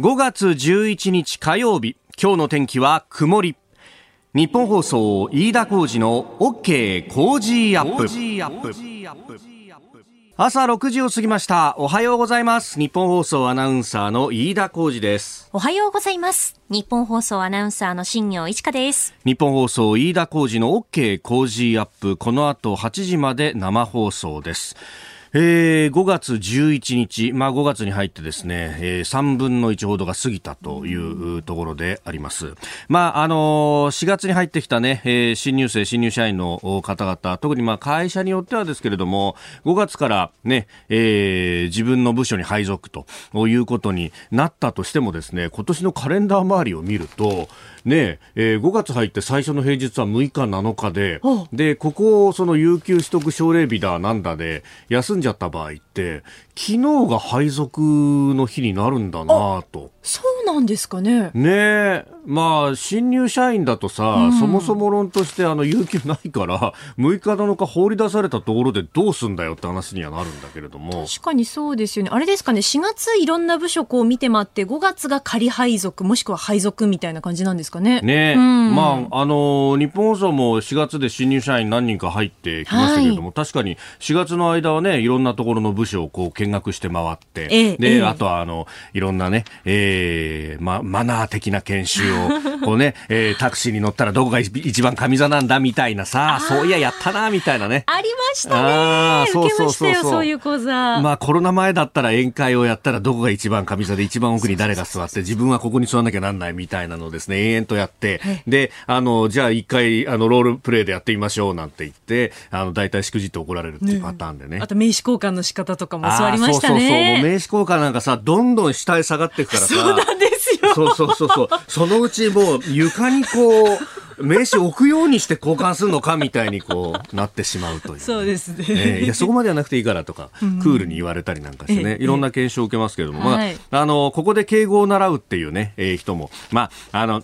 5月11日火曜日今日の天気は曇り。ニッポン放送飯田浩司の OK Cozy Up。朝6時を過ぎました。おはようございます。ニッポン放送アナウンサーの飯田浩司です。おはようございます。ニッポン放送アナウンサーの新行市佳です。ニッポン放送飯田浩司の OK Cozy Up。この後8時まで生放送ですえー、5月11日、まあ、5月に入ってですね、えー、3分の1ほどが過ぎたというところであります。まあ、あのー、4月に入ってきたね、えー、新入生、新入社員の方々、特にまあ会社によってはですけれども、5月からね、えー、自分の部署に配属ということになったとしてもですね、今年のカレンダー周りを見ると、ねえー、5月入って最初の平日は6日、7日で、で、ここをその有給取得奨励日だなんだで休んじゃった場合って、昨日が配属の日になるんだなと。そうなんですかね。ねまあ、新入社員だとさ、うん、そもそも論としてあの、有給ないから、6日7日放り出されたところでどうすんだよって話にはなるんだけれども。確かにそうですよね。あれですかね、4月いろんな部署こう見て回って、5月が仮配属、もしくは配属みたいな感じなんですかね。ね、うん、まあ、あの、日本放送も4月で新入社員何人か入ってきましたけれども、はい、確かに4月の間はね、いろんなところの部署をこう見学して回って、ええ、で、え、あとはあの、いろんなね、えー、ま、マナー的な研修を、こうね、えー、タクシーに乗ったらどこが一番上座なんだみたいなさ、そういや、やったな、みたいなね。ありましたね。あそうそうそうそう。そういう講座。まあ、コロナ前だったら宴会をやったらどこが一番上座で一番奥に誰が座って、自分はここに座らなきゃなんないみたいなのをですね、延々とやって、で、あの、じゃあ一回、あの、ロールプレイでやってみましょうなんて言って、あの、大体しくじって怒られるっていうパターンでね。あと名刺交換の仕方とかも教わりましたね。そうそうそう。もう名刺交換なんかさ、どんどん下へ下がっていくからさ。そうなんですよ。そうそうそうそう。そのうちもう床にこう、名刺置くようにして交換するのかみたいにこうなってしまうという、ね、そうですね、えー、いやそこまではなくていいからとか、うん、クールに言われたりなんかしてね、いろんな研修を受けますけれども、はい、まあ、あのここで敬語を習うっていうね、えー、人もまああの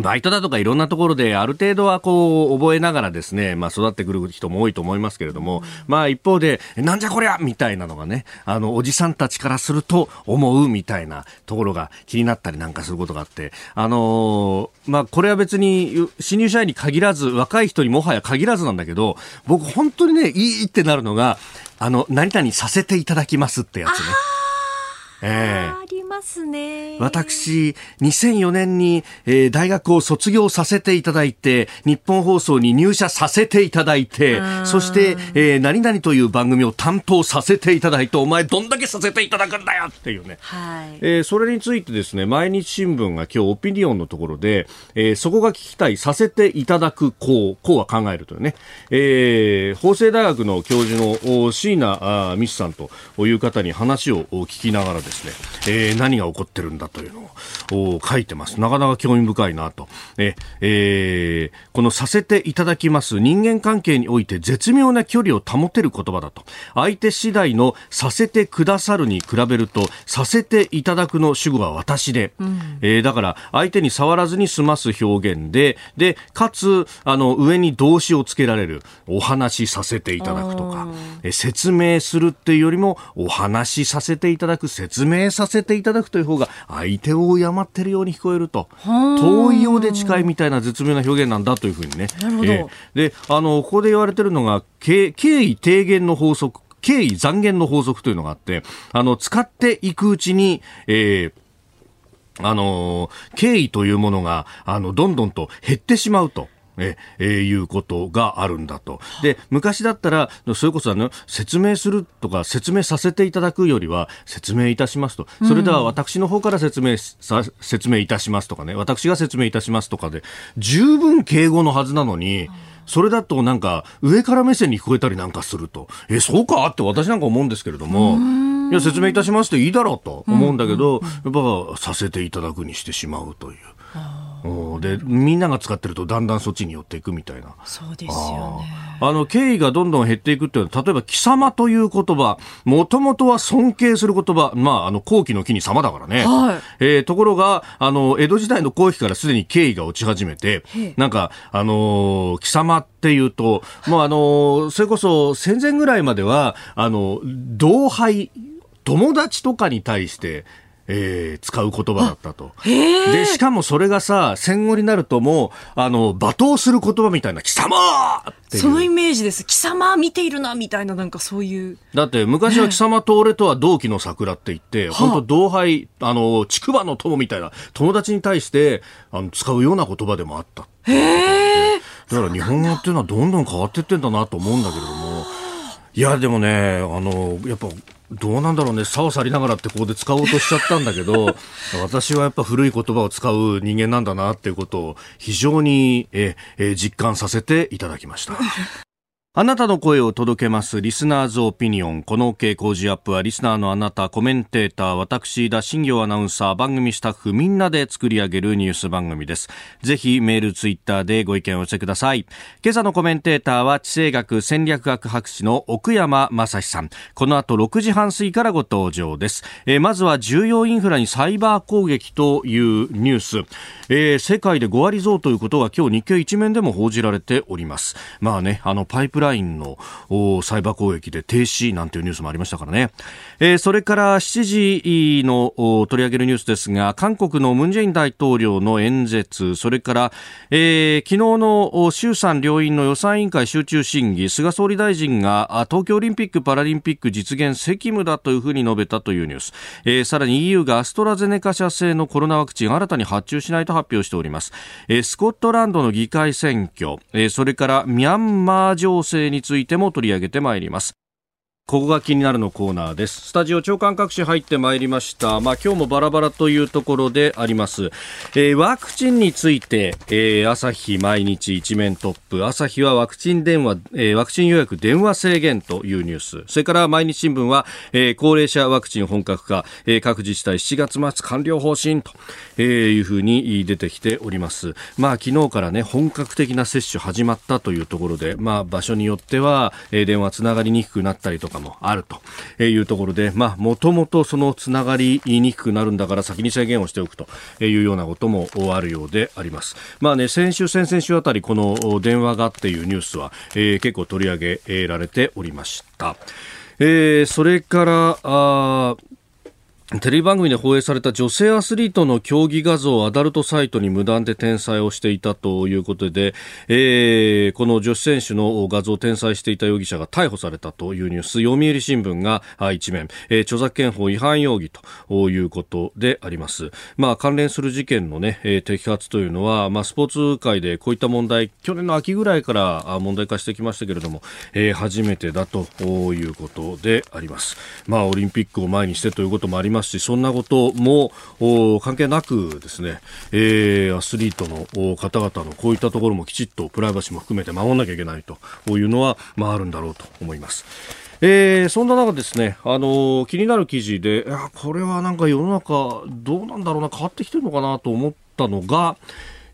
バイトだとかいろんなところである程度はこう覚えながらですね、まあ育ってくる人も多いと思いますけれども、うん、まあ一方で、なんじゃこりゃみたいなのがね、あの、おじさんたちからすると思うみたいなところが気になったりなんかすることがあって、あのー、まあこれは別に新入社員に限らず、若い人にもはや限らずなんだけど、僕本当にね、いいってなるのが、あの、何々させていただきますってやつね。ええーますね。私、2004年に、えー、大学を卒業させていただいて、日本放送に入社させていただいて、そして、えー、何々という番組を担当させていただいて、お前どんだけさせていただくんだよっていうね。はい。えー、それについてですね、毎日新聞が今日オピニオンのところで、えー、そこが聞きたいさせていただくこう、こうは考えるというね、えー、法政大学の教授の椎名美さんという方に話を聞きながらですね、えー、何が起こってるんだというのを書いてます。なかなか興味深いなと。え、えー、このさせていただきます。人間関係において絶妙な距離を保てる言葉だと。相手次第のさせてくださるに比べると、させていただくの主語は私で、うん、えー、だから相手に触らずに済ます表現で、で、かつ、あの、上に動詞をつけられる、お話しさせていただくとか、え説明するっていうよりも、お話しさせていただく、説明させていただくという方が相手を敬ってるように聞こえると遠いようで近いみたいな絶妙な表現なんだというふうにね。なるほど、えー、であのここで言われてるのが敬意低減の法則敬意残減の法則というのがあってあの使っていくうちに、えーあの敬意というものが、あの、どんどんと減ってしまうと。ええー、いうことがあるんだと。で、昔だったら、それこそあの、説明するとか、説明させていただくよりは、説明いたしますと。それでは私の方から説明さ、説明いたしますとかね、私が説明いたしますとかで、十分敬語のはずなのに、それだとなんか、上から目線に聞こえたりなんかすると。え、そうかって私なんか思うんですけれども、いや、説明いたしますっていいだろうと思うんだけど、やっぱ、させていただくにしてしまうという。でみんなが使ってるとだんだんそっちに寄っていくみたいな。そうですよね。あの敬意がどんどん減っていくっていうのは例えば貴様という言葉もともとは尊敬する言葉まああの後期の木に様だからね、はい、えー、ところがあの江戸時代の後期からすでに敬意が落ち始めてなんかあの貴様っていうともうあのそれこそ戦前ぐらいまではあの同輩友達とかに対してえー、使う言葉だったと。で、しかもそれがさ、戦後になるともう、あの、罵倒する言葉みたいな、貴様っていうそのイメージです。貴様見ているな、みたいな、なんかそういう。だって昔は貴様と俺とは同期の桜って言って、本当同輩、あの、竹馬の友みたいな友達に対して、あの、使うような言葉でもあった。だから日本語っていうのはどんどん変わってってんだなと思うんだけれども。いや、でもね、あの、やっぱ、どうなんだろうね、さを去りながらってここで使おうとしちゃったんだけど、私はやっぱ古い言葉を使う人間なんだなっていうことを非常にええ実感させていただきました。あなたの声を届けますリスナーズオピニオン。この OK 工事アップはリスナーのあなた、コメンテーター、私、田新行アナウンサー、番組スタッフみんなで作り上げるニュース番組です。ぜひメール、ツイッターでご意見をお寄せください。今朝のコメンテーターは地政学戦略学博士の奥山正史さん。この後6時半過ぎからご登場です。えーまずは重要インフラにサイバー攻撃というニュース。えー世界で5割増ということが今日日経一面でも報じられております。まあね、あのパイプラインのサイバー攻撃で停止なんていうニュースもありましたからね。えーそれから7時の取り上げるニュースですが、韓国のムン・ジェイン大統領の演説、それから、えー昨日の衆参両院の予算委員会集中審議、菅総理大臣が東京オリンピック・パラリンピック実現責務だというふうに述べたというニュース。えーさらに EU がアストラゼネカ社製のコロナワクチン新たに発注しないと発表しております。えースコットランドの議会選挙、えーそれからミャンマー情勢性についても取り上げてまいります。ここが気になるのコーナーです。スタジオ長官各紙入ってまいりました。まあ今日もバラバラというところであります。えーワクチンについて、えー朝日毎日一面トップ。朝日はワクチン電話、えーワクチン予約電話制限というニュース。それから毎日新聞は、えー高齢者ワクチン本格化、えー各自治体7月末完了方針と、えーいうふうに出てきております。まあ昨日からね、本格的な接種始まったというところで、まあ場所によっては、えー電話つながりにくくなったりとかもあるというところで、まあもともとそのつながりにくくなるんだから先に制限をしておくというようなこともあるようであります。まあね、先週、先々週あたりこの電話がっていうニュースは、えー結構取り上げられておりました。えーそれから、あーテレビ番組で放映された女性アスリートの競技画像をアダルトサイトに無断で転載をしていたということで、えーこの女子選手の画像を転載していた容疑者が逮捕されたというニュース、読売新聞が一面、えー著作権法違反容疑ということであります。まあ関連する事件のね、えー摘発というのは、まあスポーツ界でこういった問題、去年の秋ぐらいからあ問題化してきましたけれども、えー初めてだということであります。まあオリンピックを前にしてということもありますし、そんなことも関係なくですね、えーアスリートの方々のこういったところもきちっとプライバシーも含めて守らなきゃいけないというのは、まああるんだろうと思います。えーそんな中ですね、あのー気になる記事で、いやこれはなんか世の中どうなんだろうな、変わってきてるのかなと思ったのが、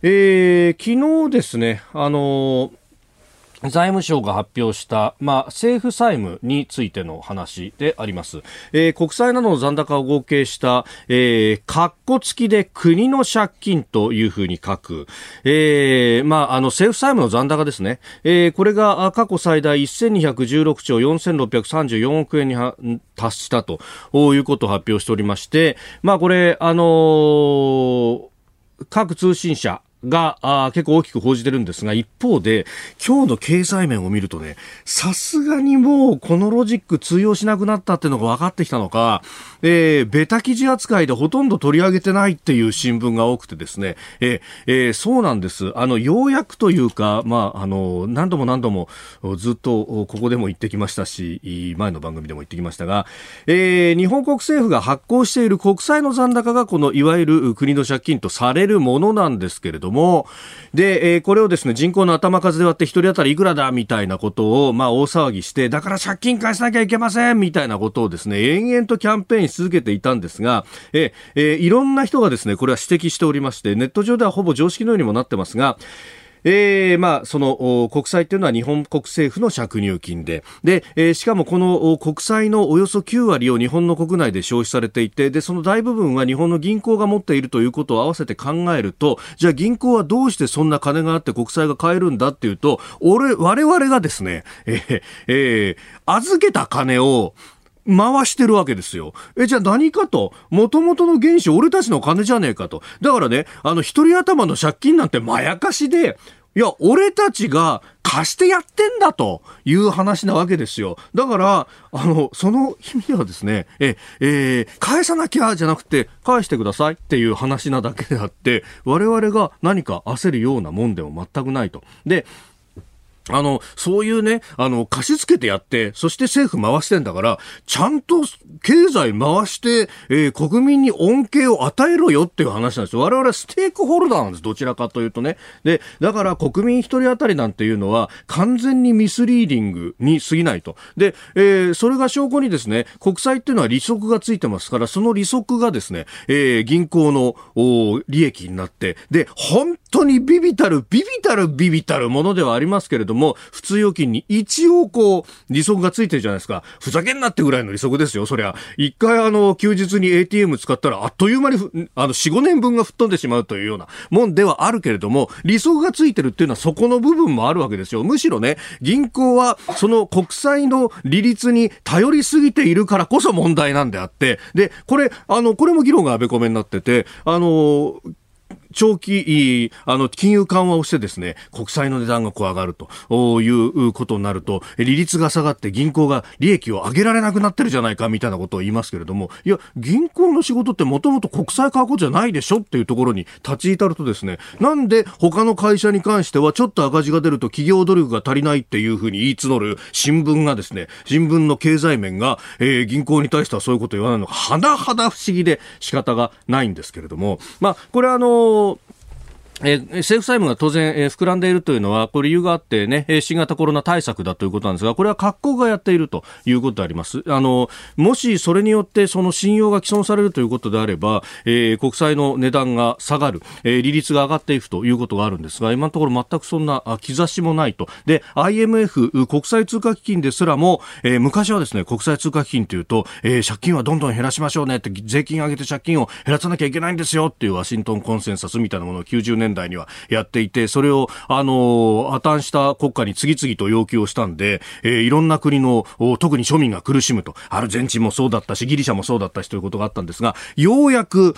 えー昨日ですね、あのー財務省が発表した、まあ、政府債務についての話であります。えー国債などの残高を合計した、えー、括弧付きで国の借金というふうに書く。えーまあ、あの、政府債務の残高ですね。えーこれが過去最大1216兆4634億円には達したということを発表しておりまして、まあ、これ、あのー各通信社があ結構大きく報じてるんですが、一方で、今日の経済面を見るとね、さすがにもうこのロジック通用しなくなったっていうのが分かってきたのか、えーベタ記事扱いでほとんど取り上げてないっていう新聞が多くてですね、えーえーそうなんです。あの、ようやくというか、まあ、あの、何度も何度もずっとここでも言ってきましたし、前の番組でも言ってきましたが、えー日本国政府が発行している国債の残高がこのいわゆる国の借金とされるものなんですけれども、で、えーこれをですね、人口の頭数で割って1人当たりいくらだみたいなことを、まあ大騒ぎして、だから借金返さなきゃいけませんみたいなことをですね、延々とキャンペーンし続けていたんですが、ええーいろんな人がですね、これは指摘しておりまして、ネット上ではほぼ常識のようにもなってますが、えーまあ、その国債というのは日本国政府の借入金で。で、えーしかもこの国債のおよそ9割を日本の国内で消費されていてでその大部分は日本の銀行が持っているということを合わせて考えるとじゃあ銀行はどうしてそんな金があって国債が買えるんだっていうと俺我々がですね、えーえー預けた金を回してるわけですよ。え、じゃあ何かと、元々の原資俺たちの金じゃねえかと。だからね、あの、一人頭の借金なんてまやかしで、いや、俺たちが貸してやってんだという話なわけですよ。だから、あの、その意味ではですね、え、えー、返さなきゃじゃなくて、返してくださいっていう話なだけであって、我々が何か焦るようなもんでも全くないと。で、あの、そういうね、あの、貸し付けてやって、そして政府回してんだから、ちゃんと経済回して、えー、国民に恩恵を与えろよっていう話なんですよ。我々はステークホルダーなんです。どちらかというとね。で、だから国民一人当たりなんていうのは、完全にミスリーディングに過ぎないと。で、えー、それが証拠にですね、国債っていうのは利息がついてますから、その利息がですね、えー、銀行の利益になって、で、本当にビビたる、ビビたる、ビビたるものではありますけれども、も普通預金に一応こう、利息がついてるじゃないですか。ふざけんなってぐらいの利息ですよ、そりゃ。一回あの、休日に ATM 使ったら、あっという間に、あの、4、5年分が吹っ飛んでしまうというようなもんではあるけれども、利息がついてるっていうのはそこの部分もあるわけですよ。むしろね、銀行はその国債の利率に頼りすぎているからこそ問題なんであって、で、これ、あの、これも議論があべこめになってて、あの、長期、あの、金融緩和をしてですね、国債の値段がこう上がるということになると、利率が下がって銀行が利益を上げられなくなってるじゃないかみたいなことを言いますけれども、いや、銀行の仕事ってもともと国債買うことじゃないでしょっていうところに立ち至るとですね、なんで他の会社に関してはちょっと赤字が出ると企業努力が足りないっていうふうに言い募る新聞がですね、新聞の経済面が、えー、銀行に対してはそういうことを言わないのが、はなはな不思議で仕方がないんですけれども、まあ、これはあのえ、政府債務が当然、え、膨らんでいるというのは、これ理由があってね、新型コロナ対策だということなんですが、これは各国がやっているということであります。あの、もしそれによってその信用が毀損されるということであれば、えー、国債の値段が下がる、えー、利率が上がっていくということがあるんですが、今のところ全くそんな兆しもないと。で、IMF、国際通貨基金ですらも、えー、昔はですね、国際通貨基金というと、え、借金はどんどん減らしましょうねって、税金上げて借金を減らさなきゃいけないんですよっていうワシントンコンセンサスみたいなものを90年年代にはやっていて、それを、あの、破綻した国家に次々と要求をしたんで、えー、いろんな国の、特に庶民が苦しむと、アルゼンチンもそうだったし、ギリシャもそうだったしということがあったんですが、ようやく、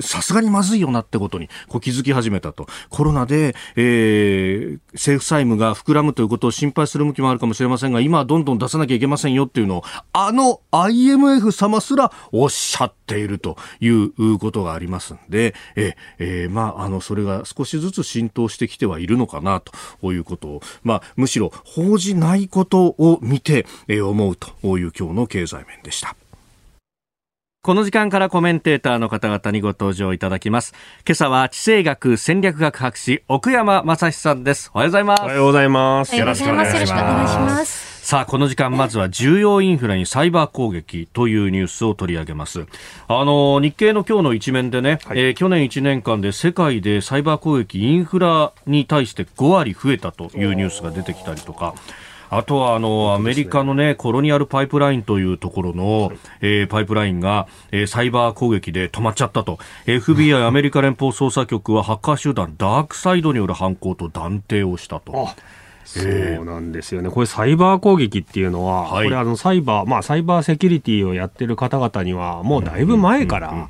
さすがにまずいよなってことにこう気づき始めたと。コロナで、えー、政府債務が膨らむということを心配する向きもあるかもしれませんが、今はどんどん出さなきゃいけませんよっていうのを、あの IMF 様すらおっしゃっているということがありますんで、ええー、まあ、あの、それが少しずつ浸透してきてはいるのかなということを、まあ、むしろ報じないことを見て、えー、思うという今日の経済面でした。この時間からコメンテーターの方々にご登場いただきます。今朝は地政学戦略学博士奥山正史さんです。おはようございます。おはようございます。よろしくお願いします。さあ、この時間、まずは重要インフラにサイバー攻撃というニュースを取り上げます。あの、日経の今日の一面でね、はい、えー、去年1年間で世界でサイバー攻撃、インフラに対して5割増えたというニュースが出てきたりとか、あとはあのアメリカのねコロニアルパイプラインというところの、えー、パイプラインが、えー、サイバー攻撃で止まっちゃったと。FBI アメリカ連邦捜査局はハッカー集団ダークサイドによる犯行と断定をしたと。そうなんですよね、これ、サイバー攻撃っていうのは、はい、これあの、サイバー、まあ、サイバーセキュリティをやってる方々には、もうだいぶ前から、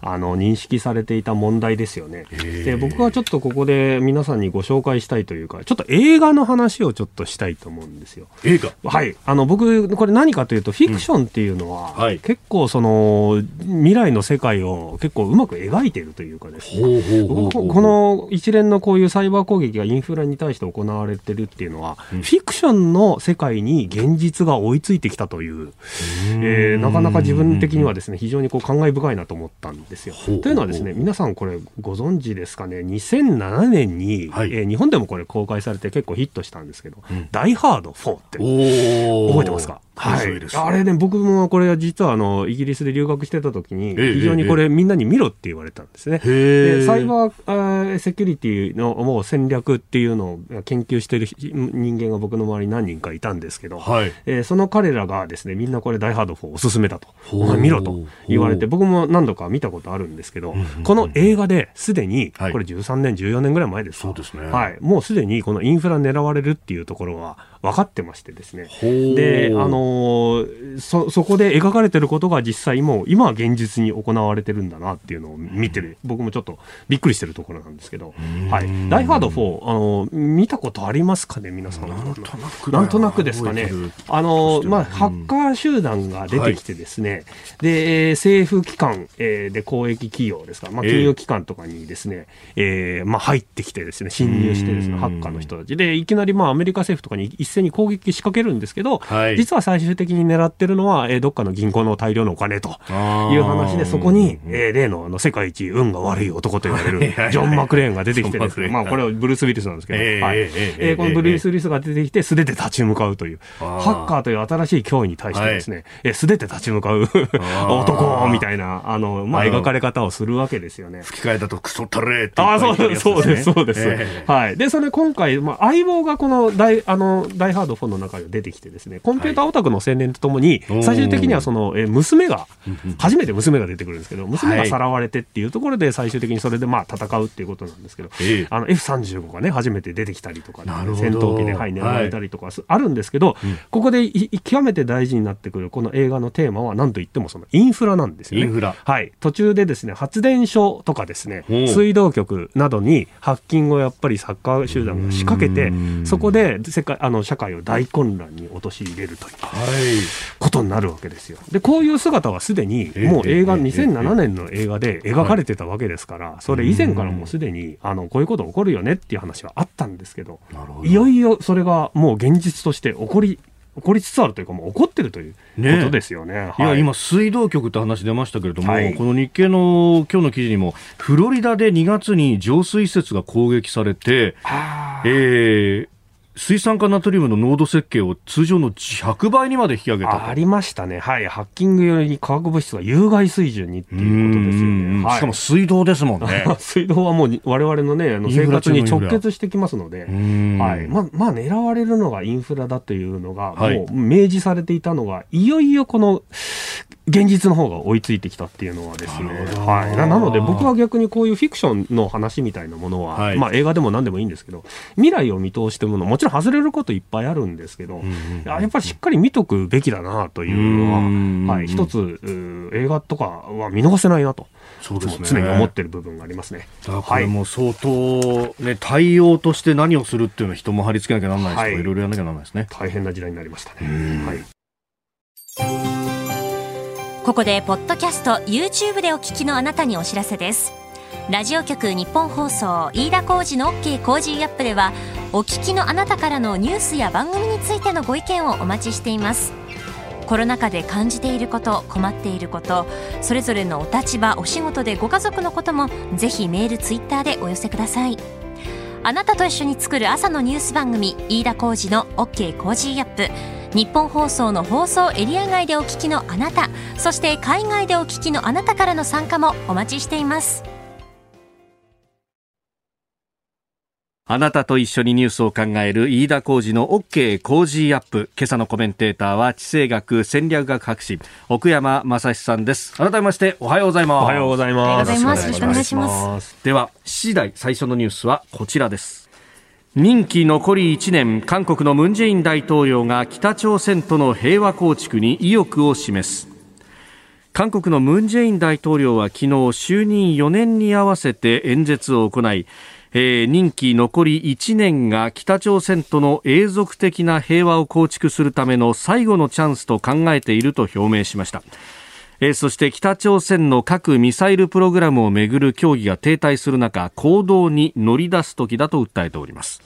あの認識されていた問題ですよね。で、僕はちょっとここで皆さんにご紹介したいというか、ちょっと映画の話をちょっとしたいと思うんですよ。映画？はい。あの、僕、これ何かというと、フィクションっていうのは、うんはい、結構その、未来の世界を結構うまく描いているというかですね、この一連のこういうサイバー攻撃がインフラに対して行われてるっていうのは、フィクションの世界に現実が追いついてきたという、えー、なかなか自分的にはですね非常にこう感慨深いなと思ったんですよ。というのはですね皆さんこれご存知ですかね？2007年に、はい、えー、日本でもこれ公開されて結構ヒットしたんですけど「うん、ダイ・ハード4」って覚えてますか？はい、あれね、僕もこれは実はあのイギリスで留学してた時に、非常にこれ、みんなに見ろって言われたんですね。でサイバーセキュリティのもう戦略っていうのを研究している人間が僕の周りに何人かいたんですけど、はい、えー、その彼らがですねみんなこれ、ダイハード4おすすめだと、見ろと言われて、僕も何度か見たことあるんですけど、この映画ですでに、これ13年、14年ぐらい前ですそうですね、はい、もうすでにこのインフラ狙われるっていうところは、分かってましてですね。で、あのそ、そこで描かれてることが実際もう今は現実に行われてるんだなっていうのを見てる、僕もちょっとびっくりしてるところなんですけど、はい。ダイハード4、あの、見たことありますかね、皆さん。なんとなく。な。んとなくですかね。あの、まあ、ハッカー集団が出てきてですね、はい、で、政府機関、えー、で公益企業ですか、まあ、金融機関とかにですね、えー、まあ、入ってきてですね、侵入してですね、ハッカーの人たち。で、いきなりまあ、アメリカ政府とかに一斉に攻撃仕掛けるんですけど、はい、実は最終的に狙ってるのは、えー、どっかの銀行の大量のお金という話で、そこに、えー、例のあの世界一運が悪い男と言われるジョン・マクレーンが出てきてですね、まあ、これはブルース・ウィリスなんですけど、えー、はい。えー、このブルース・ウィリスが出てきて、素手で立ち向かうという、ハッカーという新しい脅威に対してですね、はい、え素手で立ち向かう男みたいな、あの、まあ、描かれ方をするわけですよね。吹き替えだとクソタレってあそうです、そうです、そうです。えー、はい。で、それ今回、まあ、相棒がこの大、あの、ダイハード4の中で出てきてですね、コンピューターオタクの青年とともに、最終的にはその、え娘が、初めて娘が出てくるんですけど、娘がさらわれてっていうところで、最終的にそれでまあ戦うっていうことなんですけど、えー、あの F35 がね、初めて出てきたりとか、ね、戦闘機で、はい、狙われたりとかあるんですけど、はい、ここで極めて大事になってくるこの映画のテーマは何といってもそのインフラなんですよね。インフラ。はい。途中でですね、発電所とかですね、水道局などにハッキングをやっぱりサッカー集団が仕掛けて、そこで世界、あの、社会を大混乱に陥れるという、ことになるわけですよ。で、こういう姿はすでに、もう映画、2007年の映画で描かれてたわけですから、それ以前からもうすでに、あの、こういうこと起こるよねっていう話はあったんですけど、いよいよそれがもう現実として起こり起こりつつあるというか、もう起こってるということですよね。ねはい、いや、今、水道局って話出ましたけれども、はい、この日経の今日の記事にも、フロリダで2月に浄水施設が攻撃されて、えー、水酸化ナトリウムの濃度設計を通常の100倍にまで引き上げたありましたね、はい、ハッキング用に化学物質が有害水準にっていうことですよね、はい、しかも水道ですもんね。水道はもうわれわれのねあの生活に直結してきますので、はい。ままあ、狙われるのがインフラだというのが、もう明示されていたのが、いよいよこの現実の方が追いついてきたっていうのはですね、はい、なので僕は逆にこういうフィクションの話みたいなものは、はい、まあ映画でも何でもいいんですけど、未来を見通してもの、もちろん外れることいっぱいあるんですけど、うんうん、やっぱりしっかり見とくべきだなというのは、はい、一つ映画とかは見逃せないなと。そうですね、常に思ってる部分がありますね。これも相当、ね、対応として何をするっていうのは人も貼り付けなきゃならないですとか、はい、いろいろやらなきゃならないですね。大変な時代になりましたね。はいここでポッドキャスト YouTube でお聞きのあなたにお知らせですラジオ局日本放送飯田浩司の OK コージーアップではお聞きのあなたからのニュースや番組についてのご意見をお待ちしています。コロナ禍で感じていること困っていることそれぞれのお立場お仕事でご家族のこともぜひメールツイッターでお寄せください。あなたと一緒に作る朝のニュース番組飯田浩司の OK Cozy Up。ニッポン放送の放送エリア外でお聞きのあなたそして海外でお聞きのあなたからの参加もお待ちしています。あなたと一緒にニュースを考える飯田浩二の OK 工事アップ。今朝のコメンテーターは地政学戦略学博士奥山正史さんです。改めましておはようございます。おはようございます。よろしくお願いします。では、7時台最初のニュースはこちらです。任期残り1年韓国のムン・ジェイン大統領が北朝鮮との平和構築に意欲を示す韓国のムン・ジェイン大統領は昨日就任4年に合わせて演説を行い、えー、任期残り1年が北朝鮮との永続的な平和を構築するための最後のチャンスと考えていると表明しました。えー、そして北朝鮮の核・ミサイルプログラムをめぐる協議が停滞する中行動に乗り出す時だと訴えております。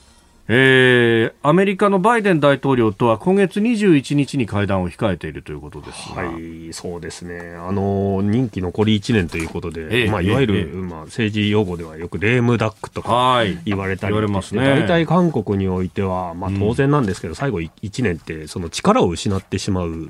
えー、アメリカのバイデン大統領とは今月21日に会談を控えているということですはい、そうですね、あの任期残り1年ということで、えー、まあ、いわゆる、えー、まあ、政治用語ではよくレームダックとか言われたり、はい、ますね、大体韓国においては、まあ、当然なんですけど、うん、最後1年ってその力を失ってしまう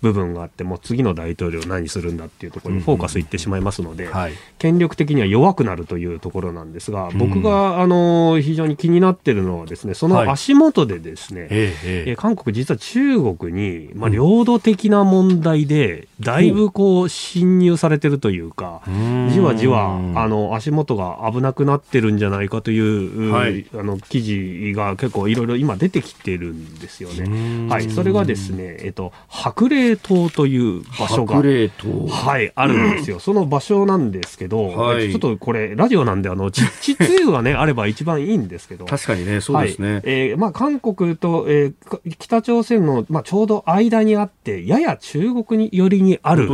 部分があって、もう次の大統領何するんだっていうところにフォーカスいってしまいますので、はい、権力的には弱くなるというところなんですが、僕が、あの非常に気になってるのはですね、その足元でですね、はい、えー、韓国実は中国に、まあ、領土的な問題で、だいぶこう、侵入されてるというか、じわじわ、あの、足元が危なくなってるんじゃないかという、はい、あの、記事が結構いろいろ今出てきてるんですよね。はい。それがですね、えっと、白麗島という場所が、はい、あるんですよ。その場所なんですけど、はい、ちょっとこれ、ラジオなんで、あの、地図がね、あれば一番いいんですけど。確かにね、そうですね。はい、えー、まあ、韓国と、えー、北朝鮮の、まあ、ちょうど間にあって、やや中国に寄りにある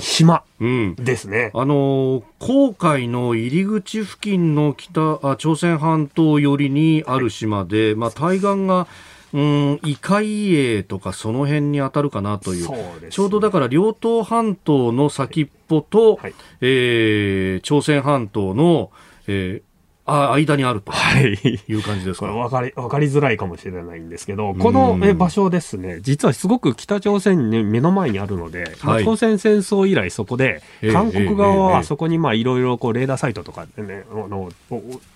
島ですね。うん、あの黄海の入り口付近の北あ朝鮮半島寄りにある島で、まあ、対岸がうん、イカイエとかその辺に当たるかなという、ね、ちょうどだから両東半島の先っぽと、はい、えー、朝鮮半島の、えー、あ間にあると。い。う感じですか、はい、分かり分かりづらいかもしれないんですけど、このえ場所ですね、実はすごく北朝鮮に目の前にあるので、はい、朝鮮戦争以来、そこで、韓国側はそこにいろいろレーダーサイトとか、ね、あの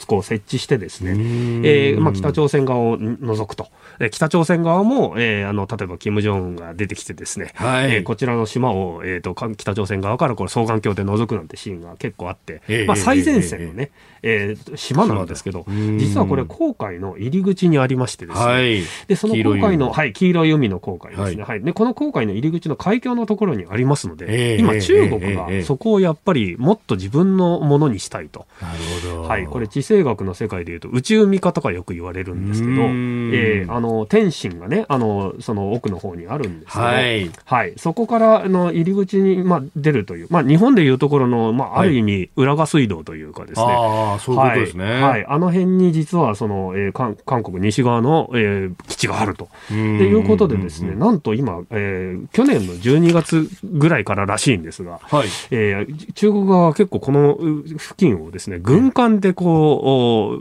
こう設置して、ですね、えーまあ、北朝鮮側を除くと、北朝鮮側も、えー、あの例えばキム・ジョンウンが出てきて、ですね、はい、えー、こちらの島を、えーと、北朝鮮側からこれ双眼鏡で覗くなんてシーンが結構あって、まあ、最前線のね、えー、島なんですけど、実はこれ、黄海の入り口にありましてですね、はい、でその黄海の、はい、黄色い海の黄海ですね、はい、で、この黄海の入り口の海峡のところにありますので、えー、今、中国がそこをやっぱりもっと自分のものにしたいと。なるほど。はい、これ、地政学の世界でいうと、宇宙見方がよく言われるんですけど、えー、あの天津がね、あのその奥の方にあるんですけど、はい、はい、そこからの入り口に、まあ、出るという、まあ、日本でいうところの、まあ、ある意味、浦賀水道というかですね、あそういうことですね。はい、あの辺に実はその、えー、韓韓国西側の、えー、基地があると。っていうことでですね、なんと今、えー、去年の12月ぐらいかららしいんですが、はい。えー、中国側は結構この付近をですね、軍艦でこ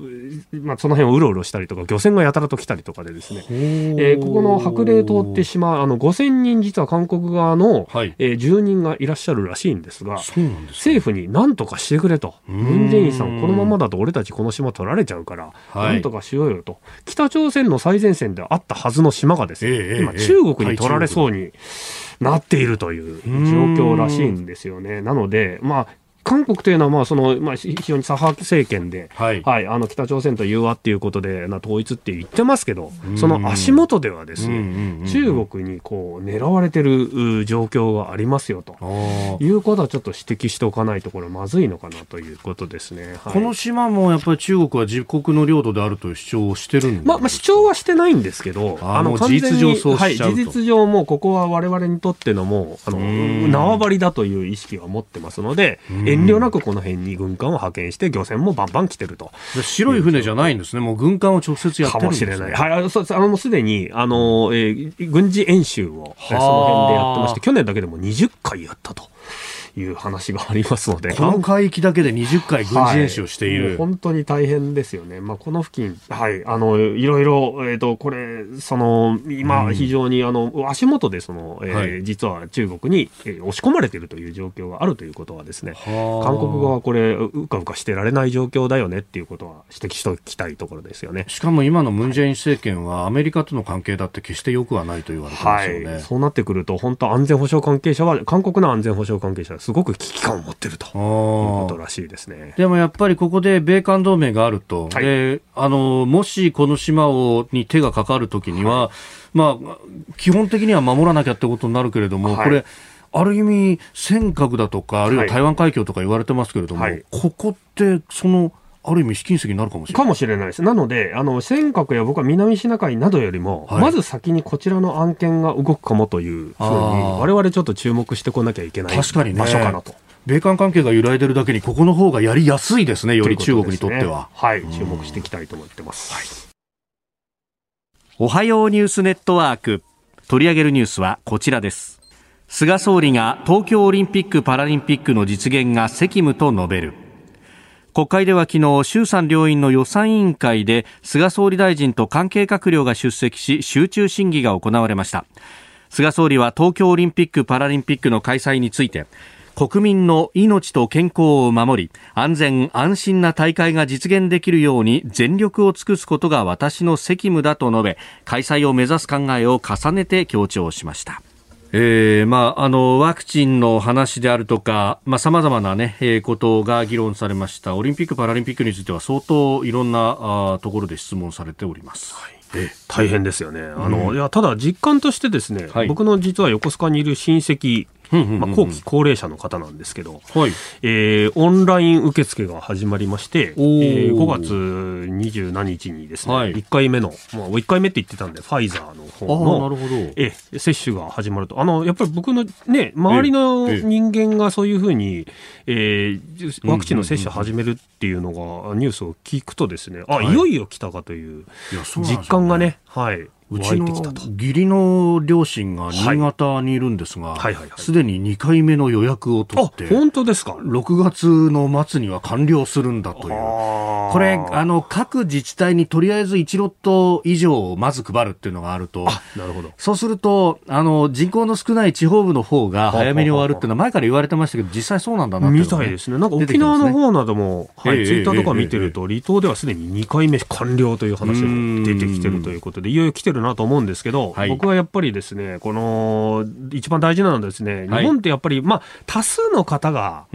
う、まあ、その辺をうろうろしたりとか、漁船がやたらと来たりとかでですね、えー、ここの白麗島って島、あの5000人実は韓国側の、はい、えー、住人がいらっしゃるらしいんですが、政府に何とかしてくれと。ムン・ジェインさん、このままだと俺たちこの島取られちゃうから、はい、なんとかしようよと。北朝鮮の最前線であったはずの島がですね、えー、今中国に取られそうになっているという状況らしいんですよね。なので、まあ、韓国というのはまあその、まあ、非常に左派政権で、はい、はい、あの北朝鮮と融和っていうことでな統一って言ってますけど、その足元ではですね、中国にこう狙われてる状況がありますよということはちょっと指摘しておかないところまずいのかなということですね、はい、この島もやっぱり中国は自国の領土であるという主張をしてるんまあ、まあ主張はしてないんですけど、あの事実上そうしちゃうと、はい、事実上もここは我々にとってのもうあの縄張りだという意識は持ってますので、遠慮なくこの辺に軍艦を派遣して漁船もバンバン来てると。白い船じゃないんですね、もう軍艦を直接やってるんです、ね、かもしれない、はい、そうあのすでにあの、えー、軍事演習をその辺でやってまして去年だけでも20回やったと。いう話がありますので、この海域だけで20回軍事演習をしている、はい、本当に大変ですよね、まあ、この付近、はい、あのいろいろ、えーと、これ、その今、非常にあの足元でその、えー、はい、実は中国に、えー、押し込まれているという状況があるということは、ですね韓国側はこれ、うかうかしてられない状況だよねっていうことは指摘しておきたいところですよね。しかも今のムン・ジェイン政権は、アメリカとの関係だって決してよくはないと言われてますよね、はい、そうなってくると、本当、安全保障関係者は、韓国の安全保障関係者はすごく危機感を持ってると。いうことらしいですね。でもやっぱりここで米韓同盟があると、はい、であのもしこの島をに手がかかるときには、はい、まあ、基本的には守らなきゃってことになるけれども、はい、これ、ある意味、尖閣だとか、あるいは台湾海峡とか言われてますけれども、ここって、その、ある意味、試金石になるかもしれない。かもしれないです。なので、あの、尖閣や僕は南シナ海などよりも、はい、まず先にこちらの案件が動くかもというふうに、我々ちょっと注目してこなきゃいけない場所かなと。米韓関係が揺らいでるだけに、ここの方がやりやすいですね、より中国にとっては。ね、はい、注目していきたいと思ってます。はい、おはようニュースネットワーク。取り上げるニュースはこちらです。菅総理が東京オリンピック・パラリンピックの実現が責務と述べる。国会では昨日衆参両院の予算委員会で菅総理大臣と関係閣僚が出席し集中審議が行われました。菅総理は東京オリンピック・パラリンピックの開催について国民の命と健康を守り安全安心な大会が実現できるように全力を尽くすことが私の責務だと述べ開催を目指す考えを重ねて強調しました。えーまあ、あのワクチンの話であるとかさまざ、まな、ねえー、ことが議論されました。オリンピック・パラリンピックについては相当いろんなあところで質問されております。はい。大変ですよね、あの、うん、いやただ実感としてですね、はい、僕の実は横須賀にいる親戚まあ、後期高齢者の方なんですけど、はい、えー、オンライン受付が始まりまして、えー、5月27日にですね、はい、1回目の、まあ、1回目って言ってたんで、ファイザーの方のなるほど、えー、接種が始まると、あのやっぱり僕の、ね、周りの人間がそういうふうに、えー、ワクチンの接種始めるっていうのが、ニュースを聞くとですね、あ、い、よいよ来たかという実感がね、はい。うちの義理の両親が新潟にいるんですが、すでに2回目の予約を取って、本当ですか ?6 月の末には完了するんだという。これ、あの、各自治体にとりあえず1ロット以上まず配るっていうのがあると、なるほど。そうすると、あの、人口の少ない地方部の方が早めに終わるっていうのは前から言われてましたけど、実際そうなんだなって、ね、みたいですね。なんか沖縄の方なども、はい、ツイッターとか見てると、離島ではすでに2回目完了という話も出てきてるということで、いよいよ来てるなと思うんですけど、はい、僕はやっぱりですね、この、一番大事なのはですね、日本ってやっぱり、まあ、多数の方が、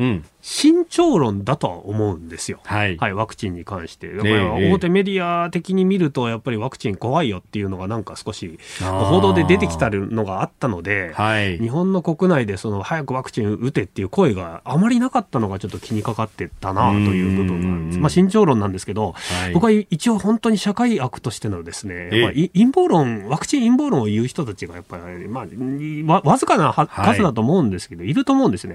慎重論だとは思うんですよ、はい、はい、ワクチンに関して。だから大手メディア的に見ると、やっぱりワクチン怖いよっていうのが、なんか少し報道で出てきたのがあったので、はい、日本の国内でその早くワクチン打てっていう声があまりなかったのがちょっと気にかかってたなという部分があるんです。まあ、慎重論なんですけど、はい、僕は一応本当に社会悪としてのですね、やっぱ陰謀論、ワクチン陰謀論を言う人たちがやっぱり、まあ、わわずかな数だと思うんですけど、いると思うんですね。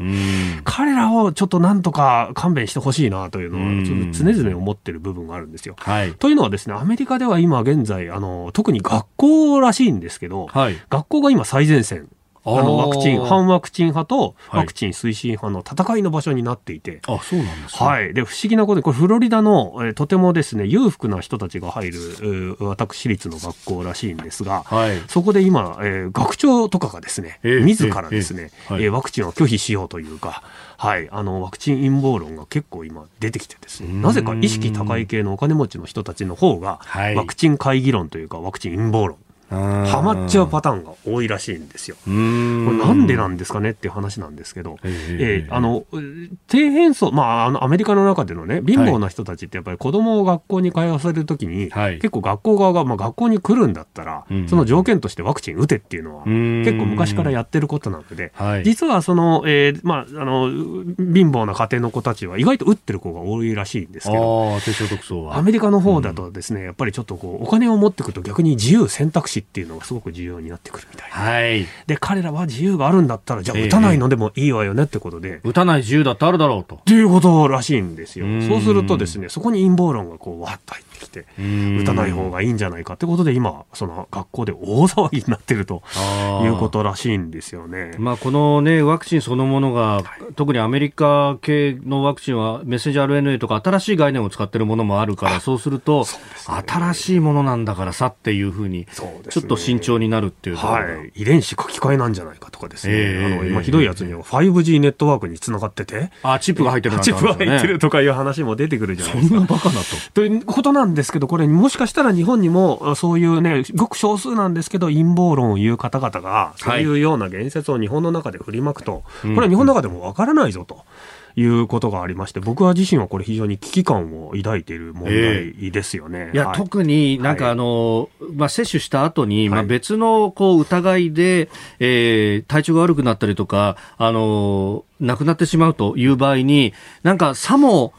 彼らをちょっとなんとか勘弁してほしいなというのは、常々思ってる部分があるんですよ。はい、というのはですね、アメリカでは今現在、あの、特に学校らしいんですけど、はい、学校が今最前線。あのワクチン、反ワクチン派とワクチン推進派の戦いの場所になっていて、はい、あそうなんです、ね、はい。で、不思議なことで、これフロリダの、えー、とてもですね、裕福な人たちが入る、私立の学校らしいんですが、はい、そこで今、えー、学長とかがですね、えー、自らですね、えー、えー、ワクチンを拒否しようというか、はい、あのワクチン陰謀論が結構今出てきてですねなぜか意識高い系のお金持ちの人たちの方が、ワクチン会議論というかワクチン陰謀論はまっちゃうパターンが多いらしいんですよ。これなんでなんですかねっていう話なんですけど、えー、あの低変層、まあ、あのアメリカの中でのね貧乏な人たちってやっぱり子供を学校に通わせるときに、はい、結構学校側が、まあ、学校に来るんだったら、その条件としてワクチン打てっていうのは結構昔からやってることなので、実はその、えーまあ、あの貧乏な家庭の子たちは意外と打ってる子が多いらしいんですけどアメリカの方だとですね、やっぱりちょっとこうお金を持ってくると逆に自由選択肢っていうのがすごく重要になってくるみたいな。はい。で、彼らは自由があるんだったら、じゃあ打たないのでもいいわよねってことで。えー、打たない自由だってあるだろうと。っていうことらしいんですよ。そうするとですね、そこに陰謀論がこう、わっと入ってきて、打たない方がいいんじゃないかってことで、今、その学校で大騒ぎになってるということらしいんですよね。まあ、このね、ワクチンそのものが、はい、特にアメリカ系のワクチンはメッセンジャー RNA とか新しい概念を使ってるものもあるから、そうすると、ね、新しいものなんだからさっていうふうに、ちょっと慎重になるっていうはい、遺伝子書き換えなんじゃないかとかですね、えー、あの今ひどいやつには 5G ネットワークにつながってて、あチップが入ってる、ね、チップが入ってるとかいう話も出てくるじゃないですか。そんなバカなと。ということなんですけど、これ、もしかしたら日本にもそういうね、ごく少数なんですけど、陰謀論を言う方々が、そういうような言説を日本の中で振りまくと、これは日本の中でもわからないぞと。いうことがありまして、僕は自身はこれ非常に危機感を抱いている問題ですよね。えー、いや、はい、特になんかあの、はい、まあ、接種した後に、まあ、別のこう疑いで、えー、体調が悪くなったりとか、あの、亡くなってしまうという場合に、なんかさも、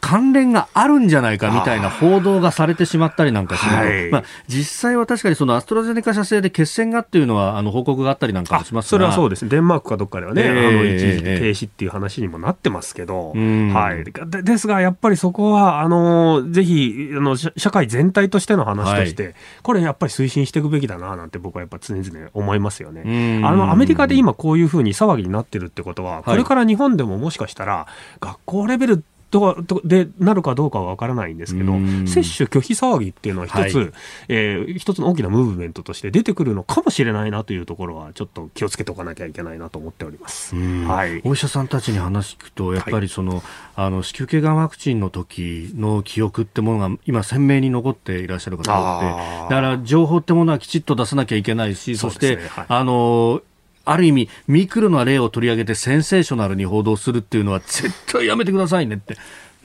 関連があるんじゃないかみたいな報道がされてしまったりなんかすると、はい、まあ、実際は確かにそのアストラゼネカ社製で血栓がっていうのはあの報告があったりなんかしますそれはそうですデンマークかどっかではね、えー、あの一時停止っていう話にもなってますけど、はい、でですが、やっぱりそこはあのぜひあの社会全体としての話として、はい、これやっぱり推進していくべきだななんて僕はやっぱ常々思いますよね。あのアメリカで今こういうふうに騒ぎになってるってことは、これから日本でももしかしたら学校レベルとでなるかどうかは分からないんですけど、接種拒否騒ぎっていうのは一つ、はい、えー、一つの大きなムーブメントとして出てくるのかもしれないなというところは、ちょっと気をつけておかなきゃいけないなと思っております。はい、お医者さんたちに話聞くと、やっぱりその、はい、あの子宮頸がんワクチンの時の記憶ってものが今鮮明に残っていらっしゃる方が多くて、だから情報ってものはきちっと出さなきゃいけないし、そして、ね。はい、あのある意味、ミクロな例を取り上げてセンセーショナルに報道するっていうのは絶対やめてくださいねって。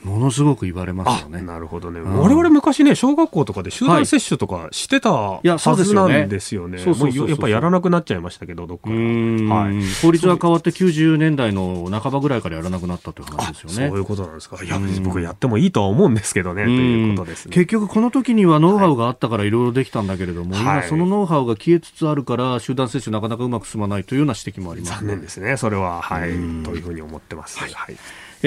ものすごく言われますよね。なるほどね。我々昔ね、小学校とかで集団接種とかしてたはずなんですよね。やっぱやらなくなっちゃいましたけど、どっかはい。法律が変わって90年代の半ばぐらいからやらなくなったという話ですよね。そういうことなんですか。いや、僕やってもいいとは思うんですけどね、ということですね。結局この時にはノウハウがあったからいろいろできたんだけれども、今そのノウハウが消えつつあるから集団接種なかなかうまく進まないというような指摘もあります。残念ですね、それは。はい。というふうに思ってます。はい。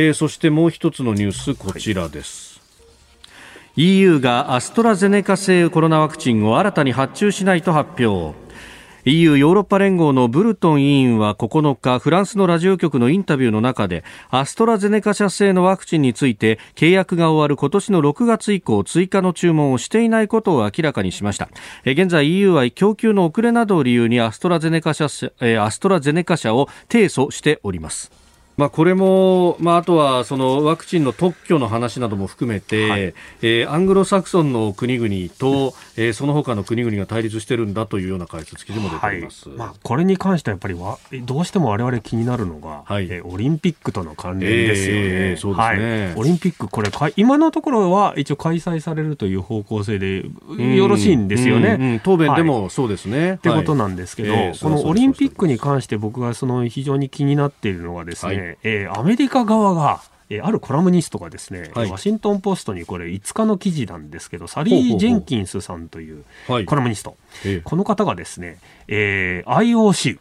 えー、そしてもう一つのニュースこちらです、はい、EU がアストラゼネカ製コロナワクチンを新たに発注しないと発表。EU ヨーロッパ連合のブルトン委員は9日フランスのラジオ局のインタビューの中でアストラゼネカ社製のワクチンについて契約が終わる今年の6月以降追加の注文をしていないことを明らかにしました。現在 EU は供給の遅れなどを理由にアストラゼネカ社アストラゼネカ社を提訴しておりますまあ、これも、まあ、あとはそのワクチンの特許の話なども含めて、はい、えー、アングロサクソンの国々と、えー、その他の国々が対立してるんだというような解説記事も出ています、はい、まあ、これに関してはやっぱりわどうしても我々気になるのが、はい、えー、オリンピックとの関連ですよね。えー、そうですね、はい、オリンピック、これ今のところは一応開催されるという方向性でよろしいんですよね。うんうん、答弁でもそうですね。ってことなんですけど、えー、このオリンピックに関して僕がその非常に気になっているのがですね、えー、アメリカ側がえあるコラムニストがですね、はい、ワシントン・ポストにこれ5日の記事なんですけどサリー・ジェンキンスさんというコラムニスト、この方がですね、えー、IOC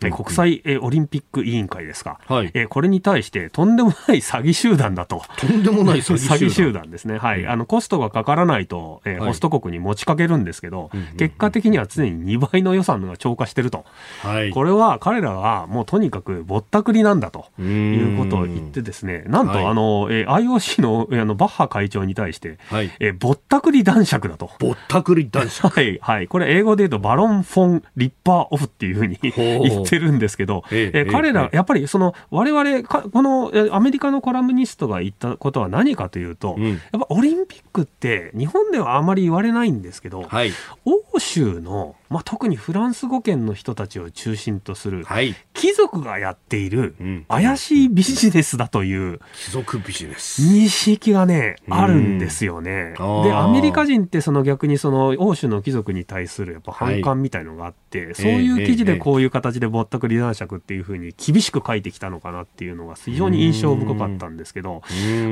国際、えオリンピック委員会ですか、はい、えこれに対してとんでもない 詐欺集団だと。とんでもない詐欺集団ですね。はい。あの、コストがかからないと、えー、ホスト国に持ちかけるんですけど、結果的には常に2倍の予算が超過してると。はい。これは彼らはもうとにかくぼったくりなんだということを言ってですね、なんと、あの、えー、IOC のあのバッハ会長に対して、はい、えー、ぼったくり男爵だと。ぼったくり男爵はい。はい。これ英語で言うとバロン・フォン・リッパー・オフっていうふうに言ってるんですけど、ええ彼ら、やっぱりその我々このアメリカのコラムニストが言ったことは何かというと、うん、やっぱオリンピックって日本ではあまり言われないんですけど、はい、欧州のまあ、特にフランス語圏の人たちを中心とする、貴族がやっている怪しいビジネスだという、貴族ビジネス。認識がね、あるんですよね。で、アメリカ人ってその逆にその欧州の貴族に対するやっぱ反感みたいのがあって、はい、そういう記事でこういう形でぼったくり男爵っていうふうに厳しく書いてきたのかなっていうのが非常に印象深かったんですけど、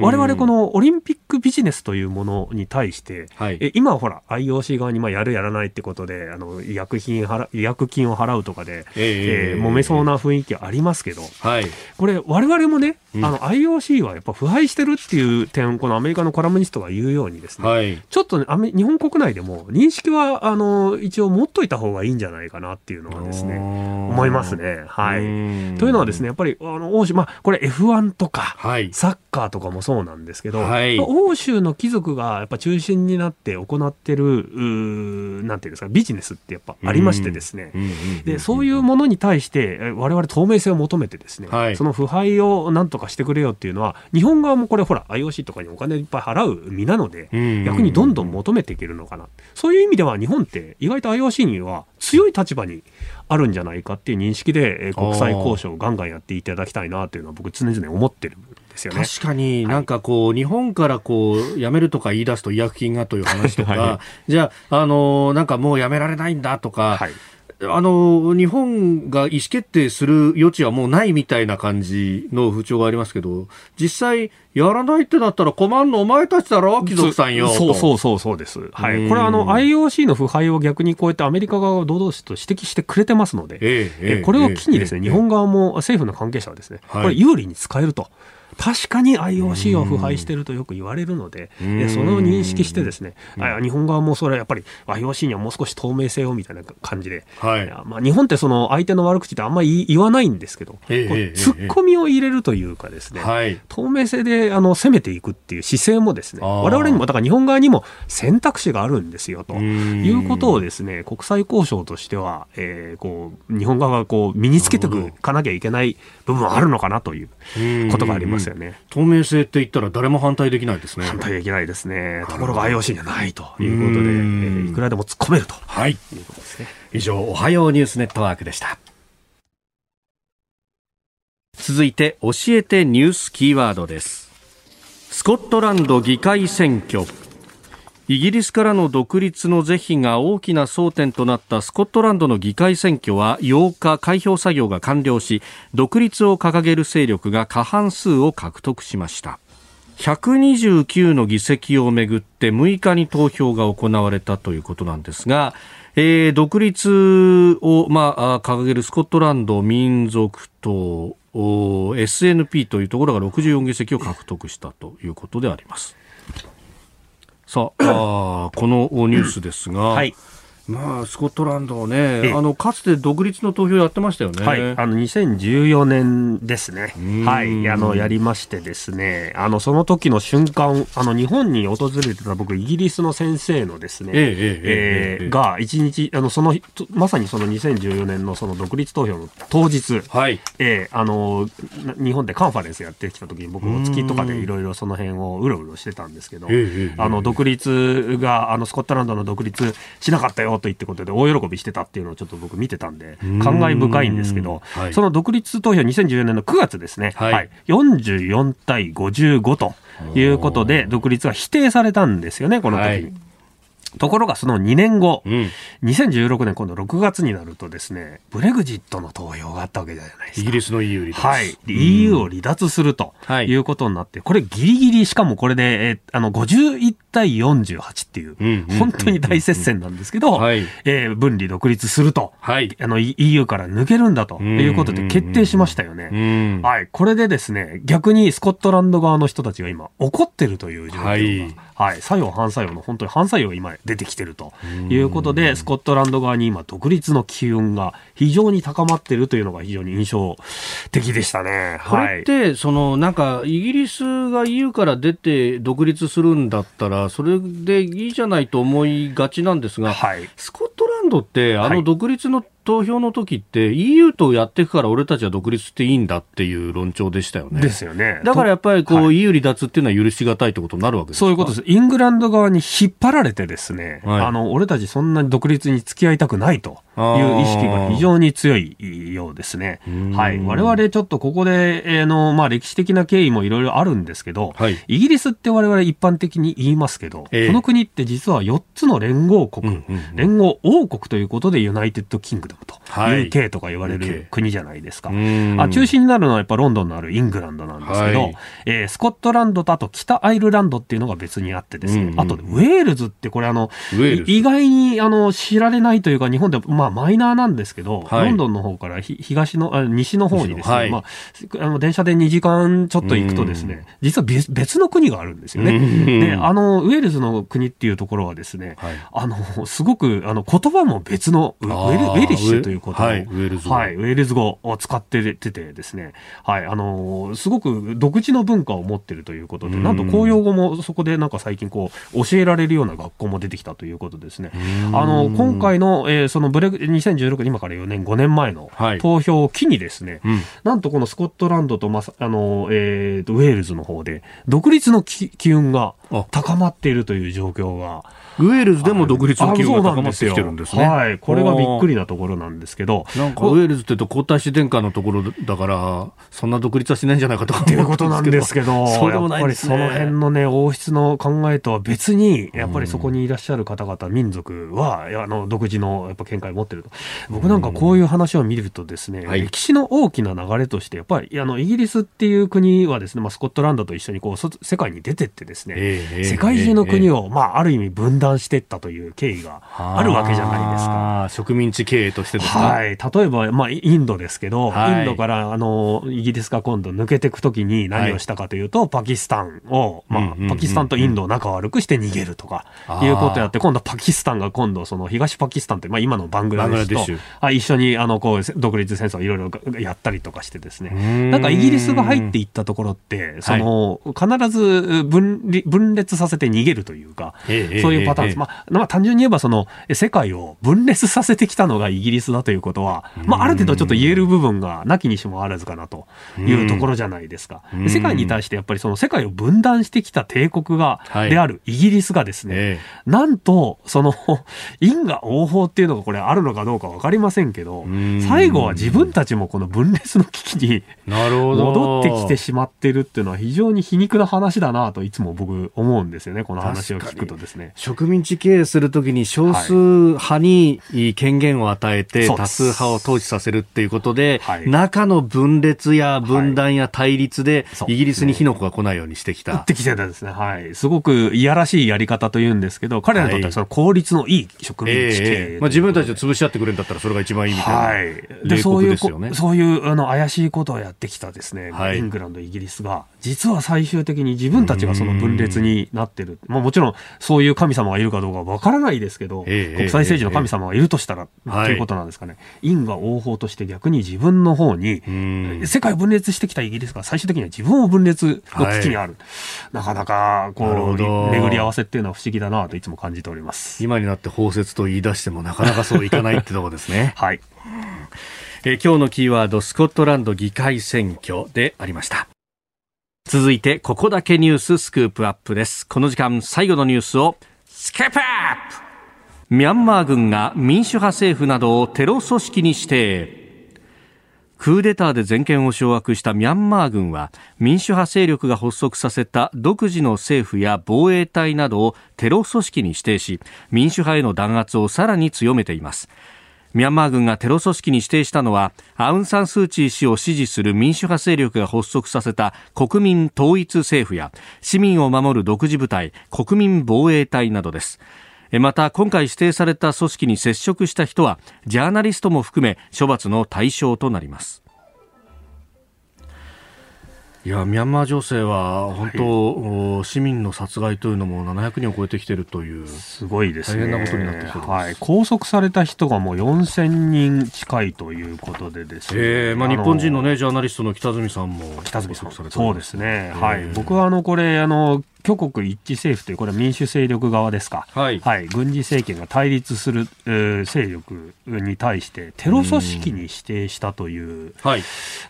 我々このオリンピックビジネスというものに対して、はい、え今はほら IOC 側にまあやるやらないってことで、あの、医薬品払医薬金を払うとかで、えー、えー、揉めそうな雰囲気ありますけど、はい、これ、われわれもね、うん、あの IOC はやっぱ腐敗してるっていう点、このアメリカのコラムニストが言うようにですね、はい、ちょっと、ね、日本国内でも認識はあの一応持っといた方がいいんじゃないかなっていうのはですね、思いますね。はい、というのはですね、やっぱりあの欧州、まあ、これ F1 とか、はい、サッカーとかもそうなんですけど、はい、欧州の貴族がやっぱ中心になって行ってる、うなんていうんですか、ビジネスってやっぱありましてですね、でそういうものに対して我々透明性を求めてですね、はい、その腐敗をなんとかしてくれよっていうのは日本側もこれほら IOC とかにお金いっぱい払う身なので、逆にどんどん求めていけるのかな。そういう意味では日本って意外と IOC には強い立場にあるんじゃないかっていう認識で国際交渉をガンガンやっていただきたいなというのは僕常々思ってるですよね。確かになんかこう、はい、日本からこう、やめるとか言い出すと医薬品がという話とか、はい、じゃあ、あの、なんかもうやめられないんだとか、はいあの、日本が意思決定する余地はもうないみたいな感じの風潮がありますけど、実際、やらないってなったら困るのお前たちだろ貴族さんよ。そうそうそうそうです。はい。これはあの IOC の腐敗を逆にこうやってアメリカ側が堂々と指摘してくれてますので、ええこれを機にですね、日本側も政府の関係者はですね、これ有利に使えると。確かに IOC は腐敗してるとよく言われるので、でそれを認識してですね、あ日本側もそれはやっぱり IOC にはもう少し透明性をみたいな感じで、はい、まあ、日本ってその相手の悪口ってあんまり言わないんですけど、えツッコミを入れるというかですね、透明性であの攻めていくっていう姿勢もですね、我々にも、だから日本側にも選択肢があるんですよと。いうことをですね、国際交渉としては、えー、こう日本側がこう身につけていかなきゃいけない部分はあるのかなということがありますよね。透明性って言ったら誰も反対できないですね。反対できないですね。ところが IOC にはないということで、えー、いくらでも突っ込めると、はい、ね。以上、おはようニュースネットワークでした。続いて、教えてニュースキーワードです。スコットランド議会選挙。イギリスからの独立の是非が大きな争点となったスコットランドの議会選挙は8日開票作業が完了し独立を掲げる勢力が過半数を獲得しました129の議席をめぐって6日に投票が行われたということなんですが、えー、独立を、まあ、掲げるスコットランド民族党 SNP というところが64議席を獲得したということであります。さあ、このニュースですが、はい、まあ、スコットランドね、あのかつて独立の投票やってましたよね。はい、あの2014年ですね。はい、あのやりましてですね、あのその時の瞬間、あの日本に訪れてた僕イギリスの先生のですね、ええが一日あのそのまさにその2014年のその独立投票の当日、はい、えー、あの日本でカンファレンスやってきた時に僕も月とかでいろいろその辺をうろうろしてたんですけど、あの独立があのスコットランドの独立しなかったよと言ってことで大喜びしてたっていうのをちょっと僕見てたんで、感慨深いんですけど、はい、その独立投票2014年の9月ですね、はい、はい、44対55ということで、独立が否定されたんですよね、この時に。はいところがその2年後、うん、2016年今度6月になるとですね、ブレグジットの投票があったわけじゃないですか。イギリスの EU 離脱。はい。EU を離脱するということになって、これギリギリ、しかもこれで、えー、あの、51対48っていう、本当に大接戦なんですけど、はい、えー、分離独立すると、はい、あの、EU から抜けるんだということで決定しましたよね。はい。これでですね、逆にスコットランド側の人たちが今怒ってるという状況が、はいはい、作用、反作用の本当に反作用が今出てきてると。いうことで、スコットランド側に今、独立の機運が非常に高まっているというのが非常に印象的でしたね。これって、はい、そのなんか、イギリスが EU から出て独立するんだったら、それでいいじゃないと思いがちなんですが、はい、スコットランドって、あの独立の、はい投票の時って EU とやっていくから俺たちは独立していいんだっていう論調でしたよね。ですよね。だからやっぱりこう、はい、EU 離脱っていうのは許しがたいってことになるわけですそういうことです。イングランド側に引っ張られてですね、はい、あの、俺たちそんなに独立に付き合いたくないという意識が非常に強いようですね。はい。我々ちょっとここで、えー、の、まあ歴史的な経緯もいろいろあるんですけど、はい、イギリスって我々一般的に言いますけど、えー、この国って実は4つの連合国、うんうんうん、連合王国ということで United Kingdom とい。う UK とか言われる国じゃないですか。あ中心になるのはやっぱロンドンのあるイングランドなんですけど、はい、えー、スコットランドとあと北アイルランドっていうのが別にあってですね、うん。うん、あとウェールズってこれあの、意外にあの知られないというか日本でまあマイナーなんですけど、はい、ロンドンの方から東の、あ西の方にですね、はい、まあ、あの電車で2時間ちょっと行くとですね、実は別別の国があるんですよね。で、あの、ウェールズの国っていうところはですね、あの、すごくあの言葉も別のウェルウェリッシュという言葉を、ウェールズ語。はい、ウェールズ語を使っててですね、はい、あのー、すごく独自の文化を持ってるということで、なんと公用語もそこでなんか最近こう、教えられるような学校も出てきたということですね。あの、今回の、えー、そのブレグ、2016年、今から4年、5年前の投票を機にですね、はいうん、なんとこのスコットランドと、ま、あの、えー、と、ウェールズの方で、独立の機運が高まっているという状況が、ウェールズでも独立の機運が高まってきてるんですね。はい。これがびっくりなところなんですけど。なんかウェールズって言うと皇太子殿下のところだから、そんな独立はしないんじゃないかとかっていうことなんですけど、そうでもないね。やっぱりその辺のね、王室の考えとは別に、やっぱりそこにいらっしゃる方々、民族は、あの、独自のやっぱ見解を持ってると。僕なんかこういう話を見るとですね、歴史の大きな流れとして、やっぱり、あの、イギリスっていう国はですね、まあ、スコットランドと一緒にこう、世界に出てってですね、世界中の国を、まあ、ある意味分断していったという経緯があ。るわけじゃないですか。植民地経営としてですか、はい、例えば、まあ、インドですけど、はい、インドからあのイギリスが今度抜けていくときに何をしたかというと、はい、パキスタンを、まあ、パキスタンとインドを仲悪くして逃げるとか、いうことをやって、今度パキスタンが今度その東パキスタンって、まあ、今のバングラデシュとあ一緒にあのこう独立戦争をいろいろやったりとかしてですね、なんかイギリスが入っていったところって、その、必ず分分裂させて逃げるというか、そういうパターンです。まあ、まあ、単純に言えばその世界を分裂させてきたのがイギリスだということは、まあ、ある程度ちょっと言える部分がなきにしもあらずかなというところじゃないですか。世界に対してやっぱりその世界を分断してきた帝国が、であるイギリスがですね、なんと、その、因果応報っていうのがこれあるのかどうか分かりませんけど、最後は自分たちもこの分裂の危機に戻ってきてしまってるっていうのは非常に皮肉な話だなといつも僕思うんですよね、この話を聞くとですね。植民地経営するときに少数派に権限を与えて多数派を統治させるっていうことで、はい、中の分裂や分断や対立で、イギリスに火の粉が来ないようにしてきた。ってきてたんですね。はい。すごくいやらしいやり方というんですけど、彼らにとってはその効率のいい植民地経営、えー、まあ、自分たちを潰し合ってくれるんだったらそれが一番いいみたい。な。はい。で、そういう、そういうあの怪しいことをやってきたですね、はい、イングランド、イギリスが、実は最終的に自分たちがその分裂になってる。まあもちろんそういう神様がいるかどうかわからないですけど、えー、国際政治の神様がいるとしたら、えー、ということなんですかね。因果応報として逆に自分の方に、世界を分裂してきたイギリスが最終的には自分を分裂の危機にある。はい、なかなか、こう、巡り合わせっていうのは不思議だなといつも感じております。今になって包摂と言い出してもなかなかそういかないってとこですね。はい。えー、今日のキーワード、スコットランド議会選挙でありました。続いて、ここだけニューススクープアップです。この時間、最後のニュースを、スクープアップミャンマー軍が民主派政府などをテロ組織に指定。クーデターで全権を掌握したミャンマー軍は民主派勢力が発足させた独自の政府や防衛隊などをテロ組織に指定し民主派への弾圧をさらに強めていますミャンマー軍がテロ組織に指定したのはアウン・サン・スー・チー氏を支持する民主派勢力が発足させた国民統一政府や市民を守る独自部隊国民防衛隊などです。また今回指定された組織に接触した人はジャーナリストも含め処罰の対象となります。いやミャンマー情勢は本当、はい、市民の殺害というのも700人を超えてきているというすごいですね。大変なことになってきてはい、拘束された人がもう4000人近いということでですね、えーまあ、日本人の、ね、ジャーナリストの北角さんも北角さんそうですね、はい、僕はあのこれあの挙国一致政府という、これは民主勢力側ですか、はい、はい、軍事政権が対立する、えー、勢力に対して、テロ組織に指定したという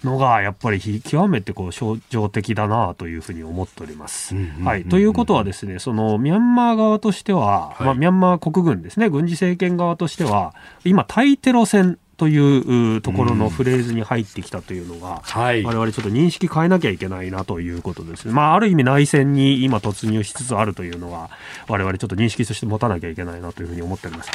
のが、やっぱり極めてこう象徴的だなというふうに思っております。はい、ということは、ですねそのミャンマー側としては、はい、まあ、ミャンマー国軍ですね、軍事政権側としては、今、対テロ戦というところのフレーズに入ってきたというのが、はい、我々ちょっと認識変えなきゃいけないなということです。ね。まあ、ある意味内戦に今突入しつつあるというのは、我々ちょっと認識として持たなきゃいけないなというふうに思っております。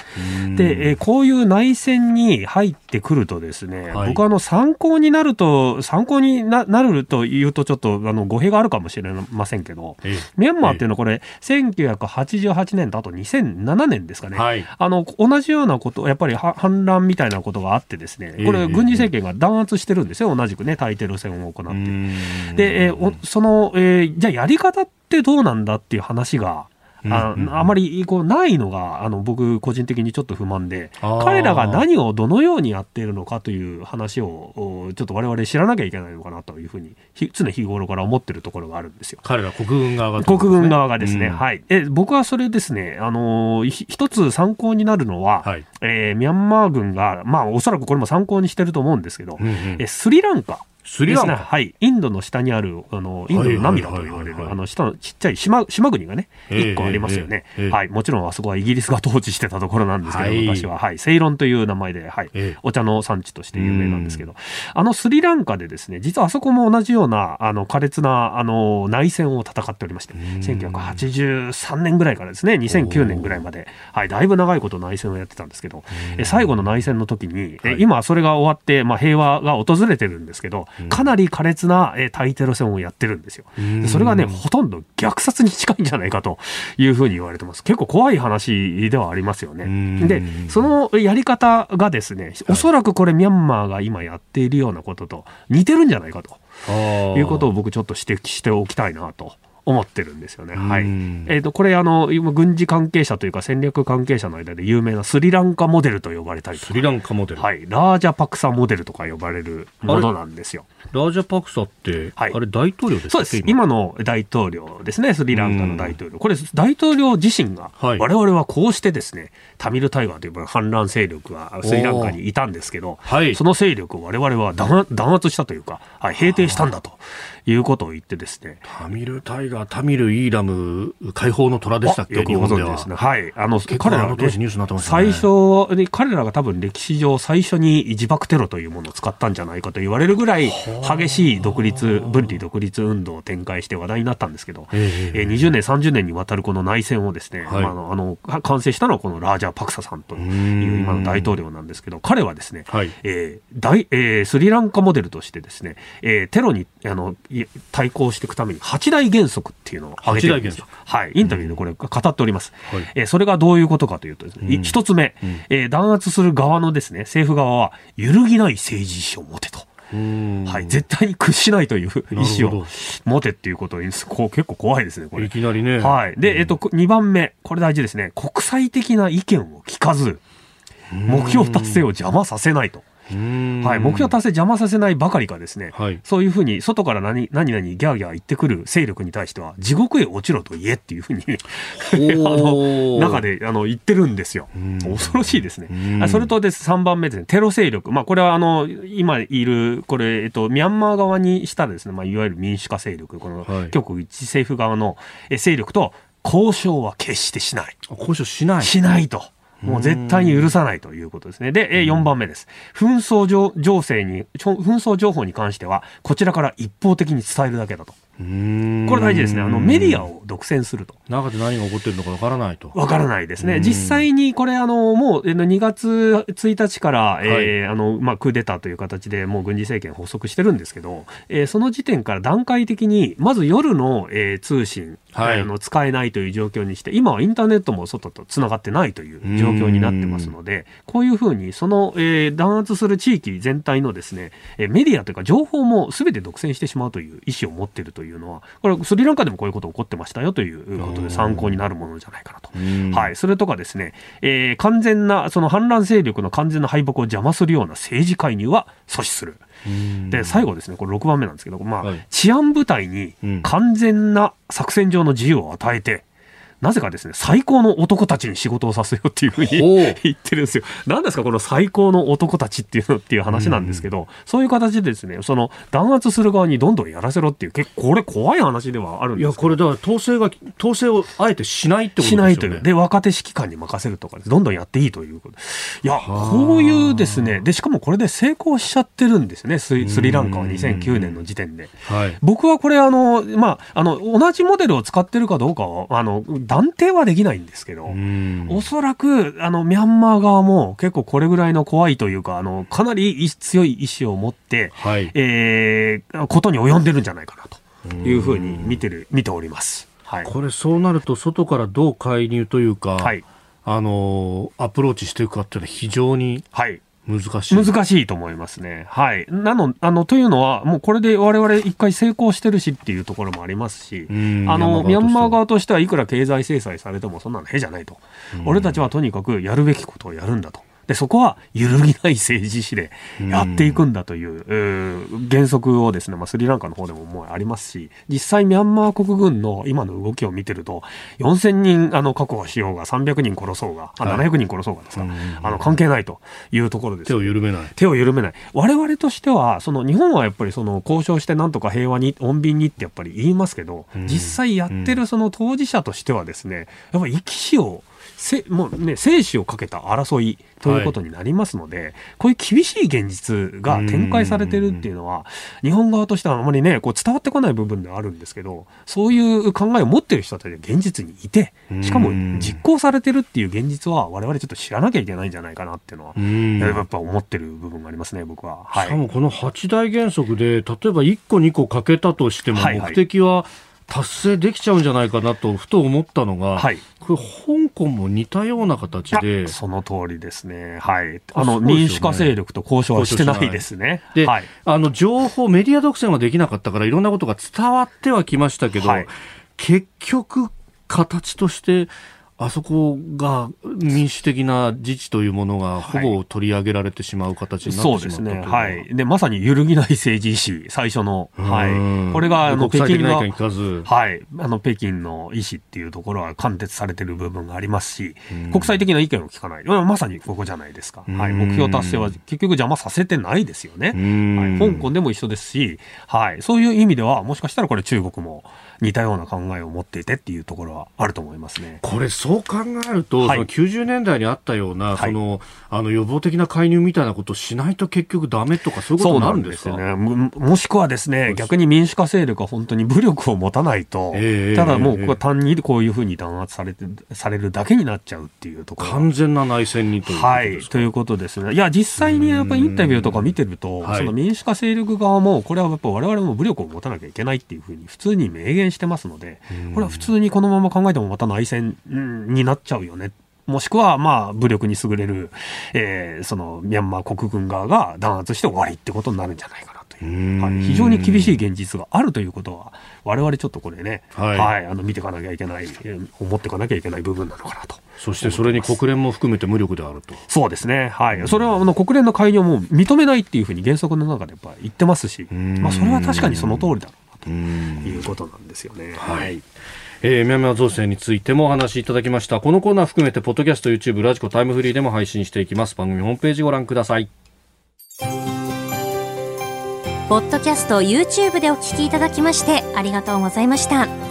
で、えこういう内戦に入ってくるとですね、はい、僕はあの参考になると、参考になるというとちょっとあの語弊があるかもしれませんけど、ミャンマーっていうのはこれ、1988年とあと2007年ですかね、はい、あの同じようなこと、やっぱり反乱みたいなことがあってですね、これ、軍事政権が弾圧してるんですよ、同じくね、対テロ戦を行って。で、えー、その、えー、じゃあやり方ってどうなんだっていう話が、ああまりこうないのがあの僕個人的にちょっと不満で彼らが何をどのようにやっているのかという話をちょっと我々知らなきゃいけないのかなというふうに常日頃から思ってるところがあるんですよ。彼ら国軍側が、ね、国軍側がですね、うん、はい。え僕はそれですねあの一つ参考になるのは、はい、えー、ミャンマー軍がまあおそらくこれも参考にしてると思うんですけど、うんうん、えスリランカスリランカ、はい、インドの下にあるあのインドの涙と言われる、あの下のちっちゃい島島国がね、一個ありますよね、はい、もちろんあそこはイギリスが統治してたところなんですけど、はい、昔は、はい、セイロンという名前で、はい、お茶の産地として有名なんですけど、あのスリランカでですね、実はあそこも同じようなあの苛烈なあの内戦を戦っておりまして、1983年ぐらいからですね、2009年ぐらいまで、はい、だいぶ長いこと内戦をやってたんですけど、最後の内戦の時に、今それが終わって、まあ、平和が訪れてるんですけど、かなり苛烈な、えー、対テロ戦をやってるんですよ。それがね、ほとんど虐殺に近いんじゃないかというふうに言われてます。結構怖い話ではありますよね。で、そのやり方がですね、おそらくこれミャンマーが今やっているようなことと似てるんじゃないかということを僕ちょっと指摘しておきたいなと。思ってるんですよね。はい。えっ、ー、と、これ、あの、今、軍事関係者というか戦略関係者の間で有名なスリランカモデルと呼ばれたりスリランカモデルはい。ラージャパクサモデルとか呼ばれるものなんですよ。ラージャパクサって、はい、あれ大統領ですか？そうです。今の大統領ですね。スリランカの大統領。これ、大統領自身が、はい、我々はこうしてですね、タミルタイガーという反乱勢力がスリランカにいたんですけど、はい、その勢力を我々は弾圧したというか、はい、平定したんだと。いうことを言ってですね。タミルタイガー、タミルイーラム解放の虎でしたっけよくご存知ですね。はい。あの、彼らの当時ニュースになってましたね。最初に、彼らが多分歴史上最初に自爆テロというものを使ったんじゃないかと言われるぐらい激しい独立、分離独立運動を展開して話題になったんですけど、えー、20年、30年にわたるこの内戦をですね、はい、あの、あの完成したのはこのラージャー・パクサさんという今の大統領なんですけど、彼はですね、はい、えー大えー、スリランカモデルとしてですね、えー、テロにあの対抗していくために八大原則っていうのを挙げてるんですよ。はい。インタビューでこれ語っております。うん、えー、それがどういうことかというとですね、一、うん、つ目、うん、えー、弾圧する側のですね、政府側は揺るぎない政治意思を持てと。はい、絶対に屈しないという意思を持てっていうことにこう結構怖いですね、これ。いきなりね。はい。で、えっと、2番目、これ大事ですね。国際的な意見を聞かず、目標達成を邪魔させないと。はい、目標達成邪魔させないばかりかですね、はい、そういうふうに外から何何々ギャーギャー言ってくる勢力に対しては地獄へ落ちろと言えっていうふうに あの中であの言ってるんですよ。恐ろしいですね。それとです3番目ですね、テロ勢力。まあこれはあの今いるこれえっとミャンマー側にしたらですね、まあいわゆる民主化勢力この極一政府側の勢力と交渉は決してしない。交渉しない。しないと。もう絶対に許さないということですね。で、4番目です。紛争情勢に、紛争情報に関しては、こちらから一方的に伝えるだけだと。これ大事ですね。あの、メディアを独占すると。中で何が起こってるのかわからないと。わからないですね。実際にこれ、あの、もう、2月1日から、はい、えー、あの、まあ、クーデターという形でもう軍事政権発足してるんですけど、えー、その時点から段階的に、まず夜の、えー、通信、はい、あの使えないという状況にして、今はインターネットも外とつながってないという状況になってますので、こういうふうに、その、えー、弾圧する地域全体のですね、えー、メディアというか情報もすべて独占してしまうという意思を持っているというのは、これ、スリランカでもこういうこと起こってましたよということで参考になるものじゃないかなと。はい。それとかですね、えー、完全な、その反乱勢力の完全な敗北を邪魔するような政治介入は阻止する。で最後ですねこれ6番目なんですけど、まあ、はい、治安部隊に完全な作戦上の自由を与えて、なぜかですね、最高の男たちに仕事をさせようっていうふうに言ってるんですよ。何ですか、この最高の男たちっていうのっていう話なんですけど、うん、そういう形でですね、その弾圧する側にどんどんやらせろっていう、結構これ怖い話ではあるんですいや、これだから統制が、統制をあえてしないってことですよね。しないという。で、若手指揮官に任せるとか、どんどんやっていいということ。いや、こういうですね、で、しかもこれで成功しちゃってるんですね、スリランカは2009年の時点で。はい、僕はこれ、あの、まあ、あの、同じモデルを使ってるかどうかは、あの、断定はできないんですけど、おそらく、あの、ミャンマー側も結構これぐらいの怖いというか、あの、かなり強い意志を持って、はい、えー、ことに及んでるんじゃないかなというふうに見てる、見ております。はい、これそうなると外からどう介入というか、はい、あのアプローチしていくかっていうのは非常に、はい、難しい難しいと思いますね。はい。なの、あの、というのは、もうこれで我々一回成功してるしっていうところもありますし、あの、ミャンマー側としてはいくら経済制裁されてもそんなのへじゃないと。俺たちはとにかくやるべきことをやるんだと。でそこは揺るぎない政治史でやっていくんだという、う原則をですね、まあ、スリランカの方でももうありますし、実際ミャンマー国軍の今の動きを見てると、4000人あの確保しようが、300人殺そうが、あ700人殺そうがですか、あの関係ないというところです。手を緩めない。手を緩めない。我々としては、その日本はやっぱりその交渉してなんとか平和に、穏便にってやっぱり言いますけど、実際やってるその当事者としてはですね、やっぱり生き死をせもうね、生死をかけた争いということになりますので、はい、こういう厳しい現実が展開されてるっていうのは、日本側としてはあまりね、こう伝わってこない部分ではあるんですけど、そういう考えを持ってる人たちが現実にいて、しかも実行されてるっていう現実は、我々ちょっと知らなきゃいけないんじゃないかなっていうのは、やっぱ思ってる部分がありますね、僕は。はい、しかもこの8大原則で、例えば1個、2個欠けたとしても、目的は、はいはい達成できちゃうんじゃないかなとふと思ったのが、はい、これ香港も似たような形でその通りですね、はい、あの、ね、民主化勢力と交渉はしてないですね。で、はい、あの情報、メディア独占はできなかったから、いろんなことが伝わってはきましたけど、はい、結局、形としてあそこが民主的な自治というものがほぼ取り上げられてしまう形になってしまった、はい、そうですね。はい。で、まさに揺るぎない政治意志、最初の。はい。これが、あの、北京の、はい。あの、北京の意思っていうところは貫徹されてる部分がありますし、国際的な意見を聞かない。まさにここじゃないですか。はい。目標達成は結局邪魔させてないですよね。はい。香港でも一緒ですし、はい。そういう意味では、もしかしたらこれ中国も、似たような考えを持っていてっていうところはあると思いますね。これそう考えると、はい、その90年代にあったような、はい、そのあの予防的な介入みたいなことをしないと結局ダメとかそういうことになるんですかね。もしくはですね逆に民主化勢力は本当に武力を持たないと、えー、ただもうこれ単にこういうふうに弾圧されてされるだけになっちゃうっていうところ完全な内戦にということはい。ということですね。いや実際にやっぱりインタビューとか見てると、その民主化勢力側もこれはやっぱ我々も武力を持たなきゃいけないっていうふうに普通に明言してますのでこれは普通にこのまま考えてもまた内戦になっちゃうよね。もしくは、まあ、武力に優れる、えー、その、ミャンマー国軍側が弾圧して終わりってことになるんじゃないかなという。はい、非常に厳しい現実があるということは、我々ちょっとこれね、はい、はい、あの、見ていかなきゃいけない、思っていかなきゃいけない部分なのかなと。そしてそれに国連も含めて無力であると。そうですね。はい。それはあの国連の介入も認めないっていうふうに原則の中でやっぱ言ってますし、まあそれは確かにその通りだろうなということなんですよね。はい。えー、ミャンマー情勢についてもお話しいただきました。このコーナー含めてポッドキャスト YouTube ラジコタイムフリーでも配信していきます。番組ホームページご覧ください。ポッドキャスト YouTube でお聞きいただきましてありがとうございました